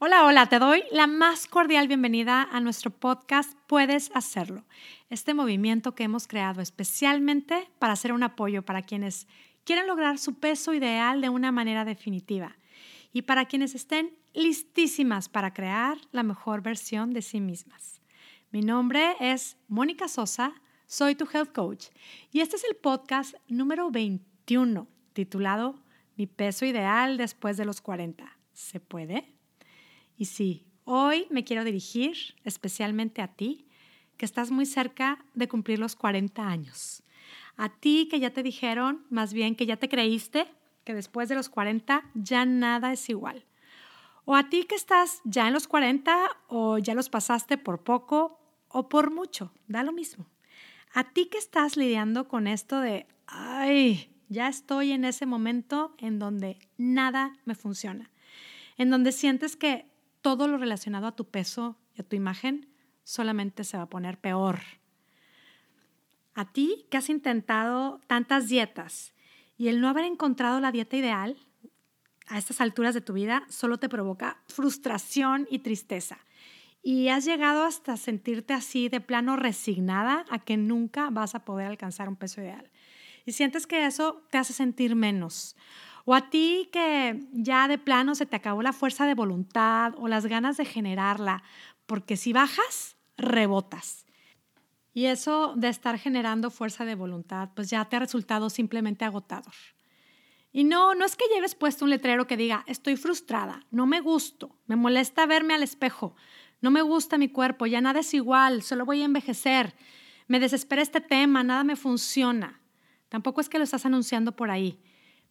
Hola, hola, te doy la más cordial bienvenida a nuestro podcast Puedes Hacerlo, este movimiento que hemos creado especialmente para hacer un apoyo para quienes quieren lograr su peso ideal de una manera definitiva y para quienes estén listísimas para crear la mejor versión de sí mismas. Mi nombre es Mónica Sosa, soy tu health coach y este es el podcast número 21 titulado Mi peso ideal después de los 40. ¿Se puede? Y sí, hoy me quiero dirigir especialmente a ti, que estás muy cerca de cumplir los 40 años. A ti que ya te dijeron, más bien que ya te creíste, que después de los 40 ya nada es igual. O a ti que estás ya en los 40 o ya los pasaste por poco o por mucho, da lo mismo. A ti que estás lidiando con esto de, ay, ya estoy en ese momento en donde nada me funciona, en donde sientes que todo lo relacionado a tu peso y a tu imagen solamente se va a poner peor. A ti que has intentado tantas dietas y el no haber encontrado la dieta ideal a estas alturas de tu vida solo te provoca frustración y tristeza. Y has llegado hasta sentirte así de plano resignada a que nunca vas a poder alcanzar un peso ideal. Y sientes que eso te hace sentir menos o a ti que ya de plano se te acabó la fuerza de voluntad o las ganas de generarla, porque si bajas, rebotas. Y eso de estar generando fuerza de voluntad, pues ya te ha resultado simplemente agotador. Y no, no es que lleves puesto un letrero que diga, estoy frustrada, no me gusto, me molesta verme al espejo, no me gusta mi cuerpo, ya nada es igual, solo voy a envejecer, me desespera este tema, nada me funciona. Tampoco es que lo estás anunciando por ahí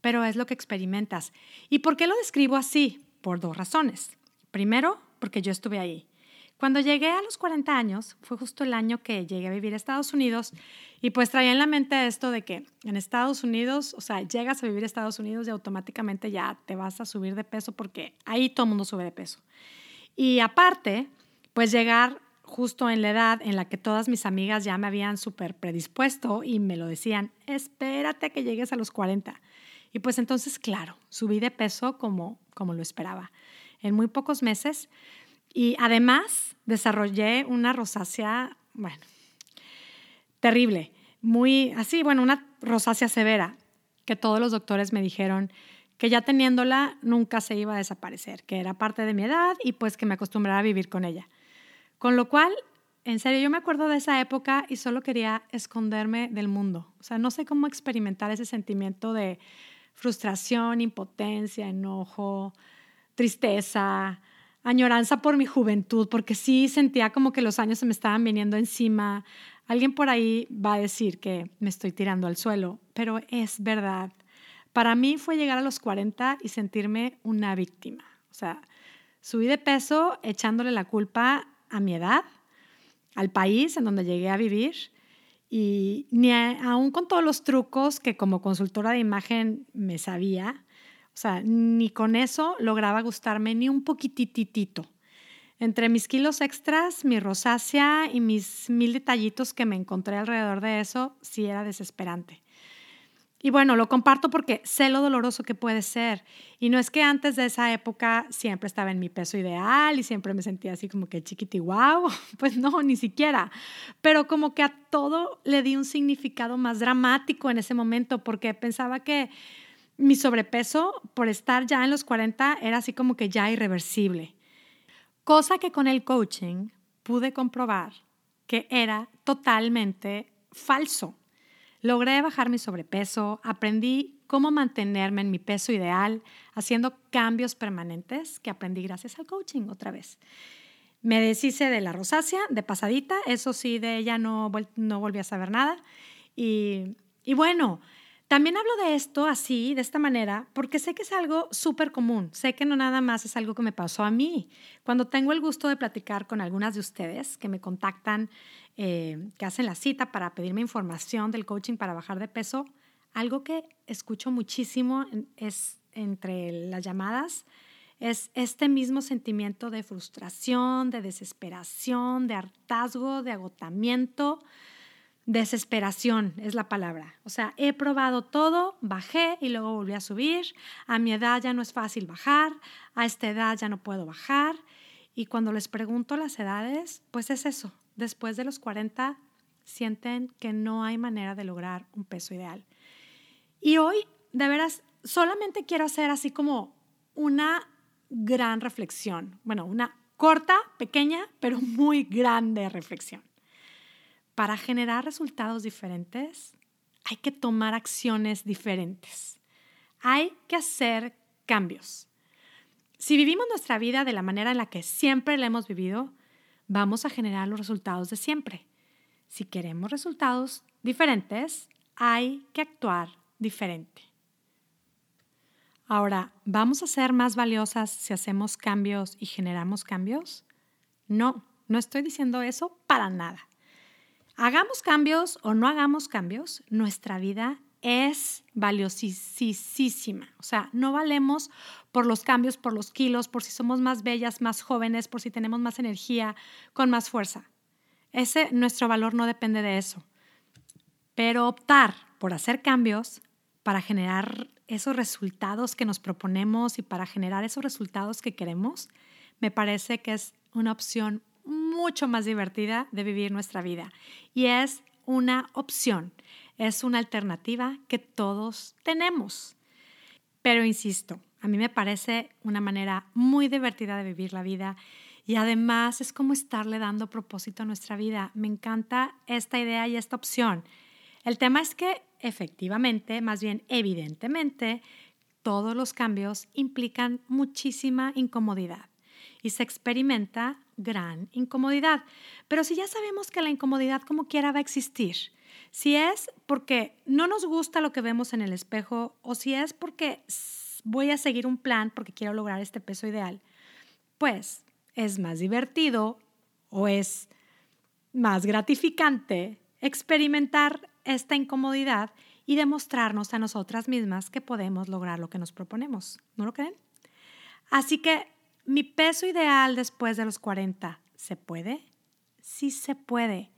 pero es lo que experimentas. ¿Y por qué lo describo así? Por dos razones. Primero, porque yo estuve ahí. Cuando llegué a los 40 años, fue justo el año que llegué a vivir a Estados Unidos y pues traía en la mente esto de que en Estados Unidos, o sea, llegas a vivir a Estados Unidos y automáticamente ya te vas a subir de peso porque ahí todo el mundo sube de peso. Y aparte, pues llegar justo en la edad en la que todas mis amigas ya me habían súper predispuesto y me lo decían, espérate que llegues a los 40. Y pues entonces, claro, subí de peso como, como lo esperaba en muy pocos meses. Y además desarrollé una rosácea, bueno, terrible, muy así, bueno, una rosácea severa, que todos los doctores me dijeron que ya teniéndola nunca se iba a desaparecer, que era parte de mi edad y pues que me acostumbrara a vivir con ella. Con lo cual, en serio, yo me acuerdo de esa época y solo quería esconderme del mundo. O sea, no sé cómo experimentar ese sentimiento de frustración, impotencia, enojo, tristeza, añoranza por mi juventud, porque sí sentía como que los años se me estaban viniendo encima. Alguien por ahí va a decir que me estoy tirando al suelo, pero es verdad. Para mí fue llegar a los 40 y sentirme una víctima. O sea, subí de peso echándole la culpa a mi edad, al país en donde llegué a vivir y ni aún con todos los trucos que como consultora de imagen me sabía, o sea, ni con eso lograba gustarme ni un poquititito. Entre mis kilos extras, mi rosácea y mis mil detallitos que me encontré alrededor de eso, sí era desesperante. Y bueno, lo comparto porque sé lo doloroso que puede ser. Y no es que antes de esa época siempre estaba en mi peso ideal y siempre me sentía así como que chiquiti wow. Pues no, ni siquiera. Pero como que a todo le di un significado más dramático en ese momento porque pensaba que mi sobrepeso por estar ya en los 40 era así como que ya irreversible. Cosa que con el coaching pude comprobar que era totalmente falso. Logré bajar mi sobrepeso, aprendí cómo mantenerme en mi peso ideal, haciendo cambios permanentes que aprendí gracias al coaching otra vez. Me deshice de la rosácea, de pasadita, eso sí, de ella no, no volví a saber nada. Y, y bueno, también hablo de esto así, de esta manera, porque sé que es algo súper común. Sé que no nada más es algo que me pasó a mí. Cuando tengo el gusto de platicar con algunas de ustedes que me contactan, eh, que hacen la cita para pedirme información del coaching para bajar de peso, algo que escucho muchísimo es entre las llamadas, es este mismo sentimiento de frustración, de desesperación, de hartazgo, de agotamiento desesperación es la palabra. O sea, he probado todo, bajé y luego volví a subir. A mi edad ya no es fácil bajar, a esta edad ya no puedo bajar. Y cuando les pregunto las edades, pues es eso. Después de los 40 sienten que no hay manera de lograr un peso ideal. Y hoy, de veras, solamente quiero hacer así como una gran reflexión. Bueno, una corta, pequeña, pero muy grande reflexión para generar resultados diferentes, hay que tomar acciones diferentes. Hay que hacer cambios. Si vivimos nuestra vida de la manera en la que siempre la hemos vivido, vamos a generar los resultados de siempre. Si queremos resultados diferentes, hay que actuar diferente. Ahora, ¿vamos a ser más valiosas si hacemos cambios y generamos cambios? No, no estoy diciendo eso para nada. Hagamos cambios o no hagamos cambios, nuestra vida es valiosísima. O sea, no valemos por los cambios, por los kilos, por si somos más bellas, más jóvenes, por si tenemos más energía, con más fuerza. Ese, nuestro valor no depende de eso. Pero optar por hacer cambios para generar esos resultados que nos proponemos y para generar esos resultados que queremos, me parece que es una opción mucho más divertida de vivir nuestra vida y es una opción, es una alternativa que todos tenemos. Pero insisto, a mí me parece una manera muy divertida de vivir la vida y además es como estarle dando propósito a nuestra vida. Me encanta esta idea y esta opción. El tema es que efectivamente, más bien evidentemente, todos los cambios implican muchísima incomodidad y se experimenta gran incomodidad. Pero si ya sabemos que la incomodidad como quiera va a existir, si es porque no nos gusta lo que vemos en el espejo o si es porque voy a seguir un plan porque quiero lograr este peso ideal, pues es más divertido o es más gratificante experimentar esta incomodidad y demostrarnos a nosotras mismas que podemos lograr lo que nos proponemos. ¿No lo creen? Así que mi peso ideal después de los 40, ¿se puede? Sí se puede.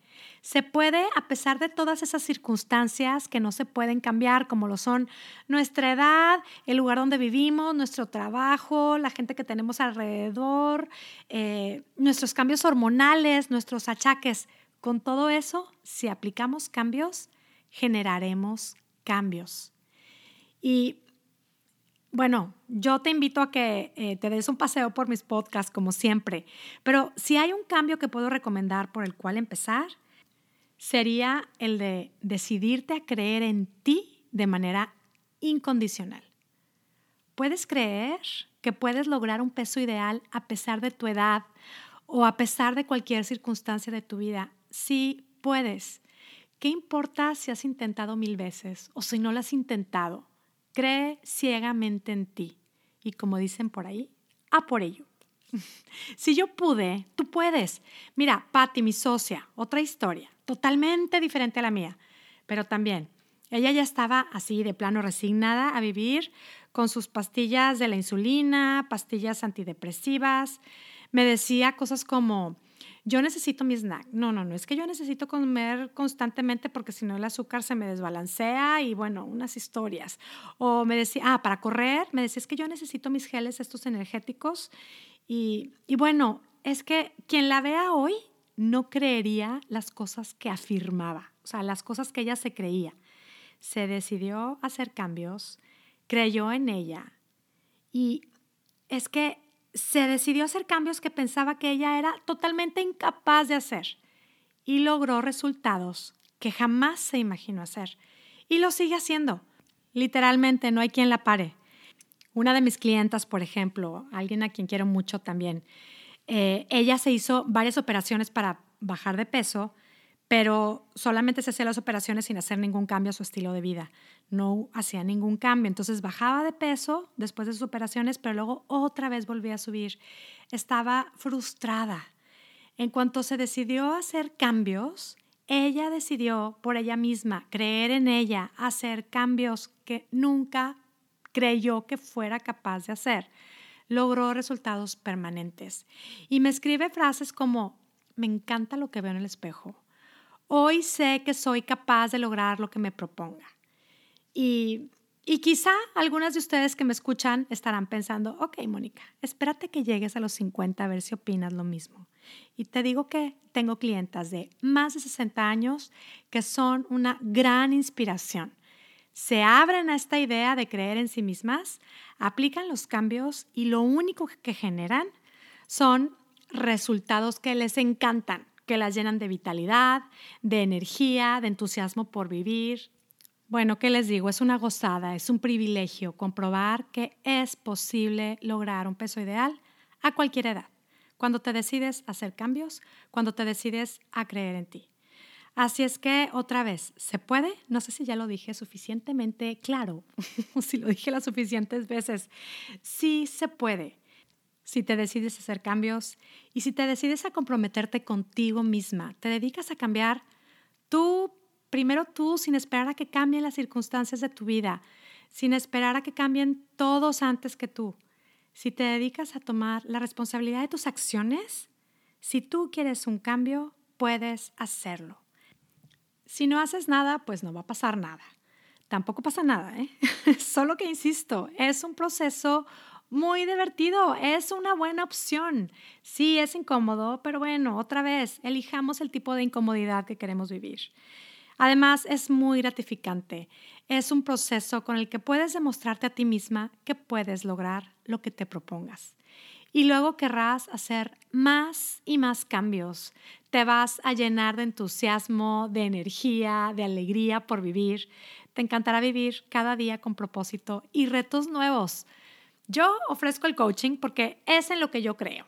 Se puede a pesar de todas esas circunstancias que no se pueden cambiar, como lo son nuestra edad, el lugar donde vivimos, nuestro trabajo, la gente que tenemos alrededor, eh, nuestros cambios hormonales, nuestros achaques. Con todo eso, si aplicamos cambios, generaremos cambios. Y bueno, yo te invito a que eh, te des un paseo por mis podcasts, como siempre, pero si hay un cambio que puedo recomendar por el cual empezar, sería el de decidirte a creer en ti de manera incondicional. ¿Puedes creer que puedes lograr un peso ideal a pesar de tu edad o a pesar de cualquier circunstancia de tu vida? Sí, puedes. ¿Qué importa si has intentado mil veces o si no lo has intentado? Cree ciegamente en ti. Y como dicen por ahí, a por ello. si yo pude, tú puedes. Mira, Patty, mi socia, otra historia, totalmente diferente a la mía, pero también ella ya estaba así de plano resignada a vivir con sus pastillas de la insulina, pastillas antidepresivas. Me decía cosas como, yo necesito mi snack. No, no, no, es que yo necesito comer constantemente porque si no el azúcar se me desbalancea y bueno, unas historias. O me decía, ah, para correr, me decía, es que yo necesito mis geles estos energéticos. Y, y bueno, es que quien la vea hoy no creería las cosas que afirmaba, o sea, las cosas que ella se creía. Se decidió hacer cambios, creyó en ella y es que se decidió hacer cambios que pensaba que ella era totalmente incapaz de hacer y logró resultados que jamás se imaginó hacer. Y lo sigue haciendo. Literalmente, no hay quien la pare. Una de mis clientas, por ejemplo, alguien a quien quiero mucho también, eh, ella se hizo varias operaciones para bajar de peso pero solamente se hacía las operaciones sin hacer ningún cambio a su estilo de vida. No hacía ningún cambio. Entonces bajaba de peso después de sus operaciones, pero luego otra vez volvía a subir. Estaba frustrada. En cuanto se decidió hacer cambios, ella decidió por ella misma creer en ella, hacer cambios que nunca creyó que fuera capaz de hacer. Logró resultados permanentes. Y me escribe frases como, me encanta lo que veo en el espejo Hoy sé que soy capaz de lograr lo que me proponga. Y, y quizá algunas de ustedes que me escuchan estarán pensando, ok, Mónica, espérate que llegues a los 50 a ver si opinas lo mismo. Y te digo que tengo clientas de más de 60 años que son una gran inspiración. Se abren a esta idea de creer en sí mismas, aplican los cambios y lo único que generan son resultados que les encantan, que las llenan de vitalidad, de energía, de entusiasmo por vivir. Bueno, ¿qué les digo? Es una gozada, es un privilegio comprobar que es posible lograr un peso ideal a cualquier edad, cuando te decides hacer cambios, cuando te decides a creer en ti. Así es que, otra vez, ¿se puede? No sé si ya lo dije suficientemente claro, si lo dije las suficientes veces. Sí se puede si te decides hacer cambios y si te decides a comprometerte contigo misma, te dedicas a cambiar tú, primero tú, sin esperar a que cambien las circunstancias de tu vida, sin esperar a que cambien todos antes que tú. Si te dedicas a tomar la responsabilidad de tus acciones, si tú quieres un cambio, puedes hacerlo. Si no haces nada, pues no va a pasar nada. Tampoco pasa nada, ¿eh? Solo que insisto, es un proceso muy divertido, es una buena opción. Sí, es incómodo, pero bueno, otra vez, elijamos el tipo de incomodidad que queremos vivir. Además, es muy gratificante. Es un proceso con el que puedes demostrarte a ti misma que puedes lograr lo que te propongas. Y luego querrás hacer más y más cambios. Te vas a llenar de entusiasmo, de energía, de alegría por vivir. Te encantará vivir cada día con propósito y retos nuevos. Yo ofrezco el coaching porque es en lo que yo creo.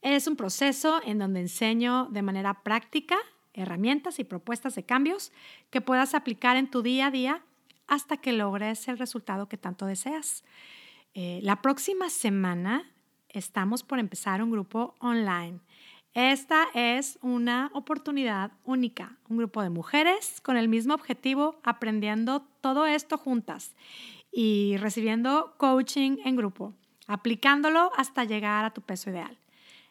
Es un proceso en donde enseño de manera práctica herramientas y propuestas de cambios que puedas aplicar en tu día a día hasta que logres el resultado que tanto deseas. Eh, la próxima semana estamos por empezar un grupo online. Esta es una oportunidad única, un grupo de mujeres con el mismo objetivo, aprendiendo todo esto juntas y recibiendo coaching en grupo, aplicándolo hasta llegar a tu peso ideal.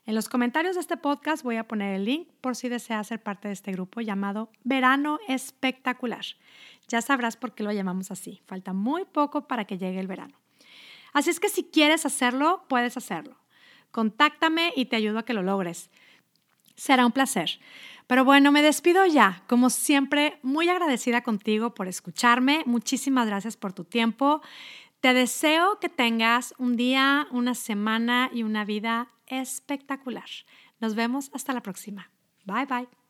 En los comentarios de este podcast voy a poner el link por si deseas ser parte de este grupo llamado Verano Espectacular. Ya sabrás por qué lo llamamos así. Falta muy poco para que llegue el verano. Así es que si quieres hacerlo, puedes hacerlo. Contáctame y te ayudo a que lo logres. Será un placer. Pero bueno, me despido ya. Como siempre, muy agradecida contigo por escucharme. Muchísimas gracias por tu tiempo. Te deseo que tengas un día, una semana y una vida espectacular. Nos vemos hasta la próxima. Bye bye.